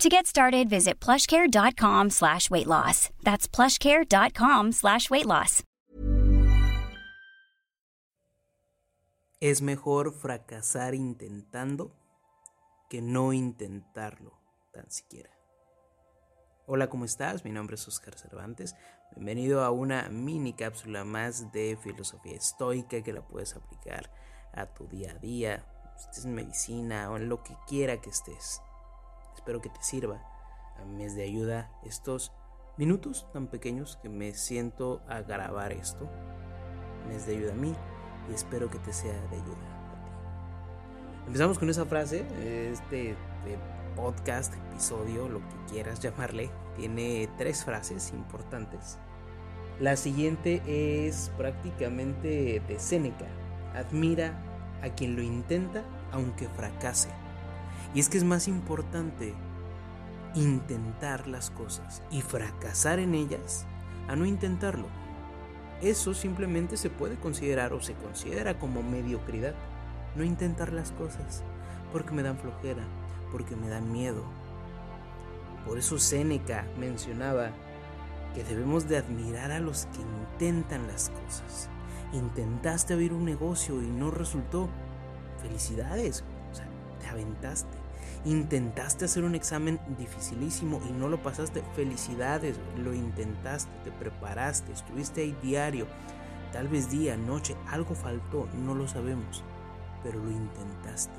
To get started, visit plushcare.com slash weight loss. That's plushcare.com slash weight loss. Es mejor fracasar intentando que no intentarlo tan siquiera. Hola, ¿cómo estás? Mi nombre es Oscar Cervantes. Bienvenido a una mini cápsula más de filosofía estoica que la puedes aplicar a tu día a día, estés en medicina o en lo que quiera que estés. Espero que te sirva a mes de ayuda estos minutos tan pequeños que me siento a grabar esto. Mes de ayuda a mí y espero que te sea de ayuda a ti. Empezamos con esa frase, este, podcast, episodio, lo que quieras llamarle, tiene tres frases importantes. La siguiente es prácticamente de Séneca. Admira a quien lo intenta aunque fracase. Y es que es más importante intentar las cosas y fracasar en ellas a no intentarlo. Eso simplemente se puede considerar o se considera como mediocridad. No intentar las cosas porque me dan flojera, porque me dan miedo. Por eso Séneca mencionaba que debemos de admirar a los que intentan las cosas. Intentaste abrir un negocio y no resultó. Felicidades, o sea, te aventaste. Intentaste hacer un examen dificilísimo y no lo pasaste. Felicidades, lo intentaste, te preparaste, estuviste ahí diario. Tal vez día, noche, algo faltó, no lo sabemos, pero lo intentaste.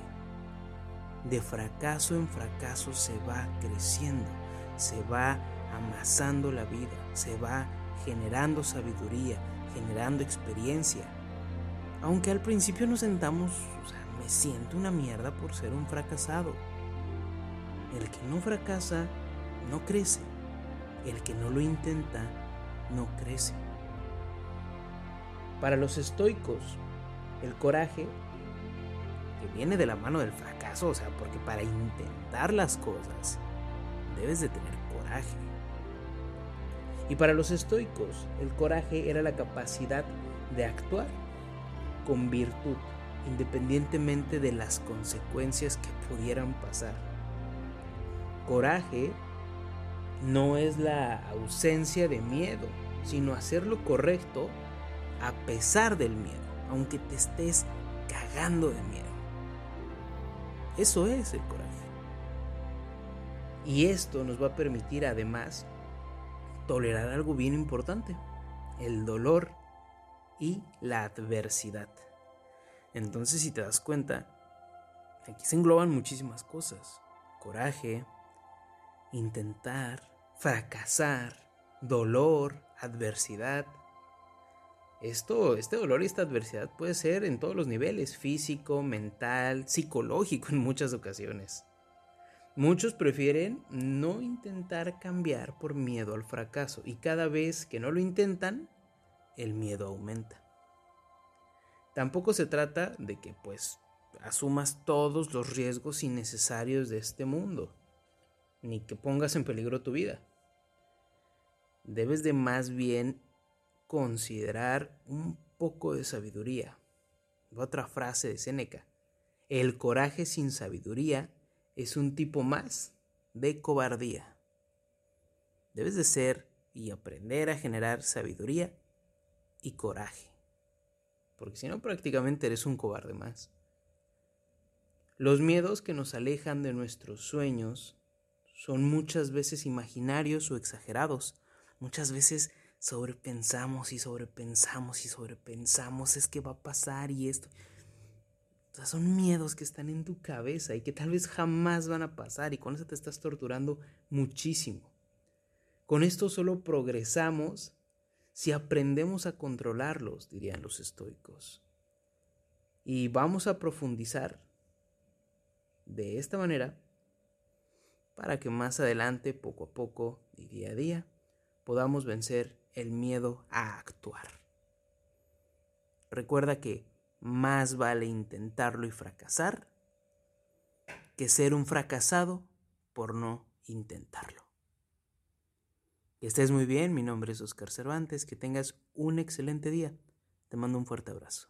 De fracaso en fracaso se va creciendo, se va amasando la vida, se va generando sabiduría, generando experiencia. Aunque al principio nos sentamos, o sea, me siento una mierda por ser un fracasado. El que no fracasa no crece. El que no lo intenta no crece. Para los estoicos, el coraje, que viene de la mano del fracaso, o sea, porque para intentar las cosas debes de tener coraje. Y para los estoicos, el coraje era la capacidad de actuar con virtud, independientemente de las consecuencias que pudieran pasar. Coraje no es la ausencia de miedo, sino hacer lo correcto a pesar del miedo, aunque te estés cagando de miedo. Eso es el coraje. Y esto nos va a permitir además tolerar algo bien importante, el dolor y la adversidad. Entonces si te das cuenta, aquí se engloban muchísimas cosas. Coraje, intentar, fracasar, dolor, adversidad. Esto, este dolor y esta adversidad puede ser en todos los niveles, físico, mental, psicológico en muchas ocasiones. Muchos prefieren no intentar cambiar por miedo al fracaso y cada vez que no lo intentan, el miedo aumenta. Tampoco se trata de que pues asumas todos los riesgos innecesarios de este mundo, ni que pongas en peligro tu vida. Debes de más bien considerar un poco de sabiduría. Otra frase de Séneca. El coraje sin sabiduría es un tipo más de cobardía. Debes de ser y aprender a generar sabiduría y coraje. Porque si no, prácticamente eres un cobarde más. Los miedos que nos alejan de nuestros sueños son muchas veces imaginarios o exagerados. Muchas veces sobrepensamos y sobrepensamos y sobrepensamos. Es que va a pasar y esto. O sea, son miedos que están en tu cabeza y que tal vez jamás van a pasar y con eso te estás torturando muchísimo. Con esto solo progresamos si aprendemos a controlarlos, dirían los estoicos. Y vamos a profundizar de esta manera para que más adelante, poco a poco y día a día, podamos vencer el miedo a actuar. Recuerda que más vale intentarlo y fracasar que ser un fracasado por no intentarlo. Que estés muy bien, mi nombre es Oscar Cervantes, que tengas un excelente día. Te mando un fuerte abrazo.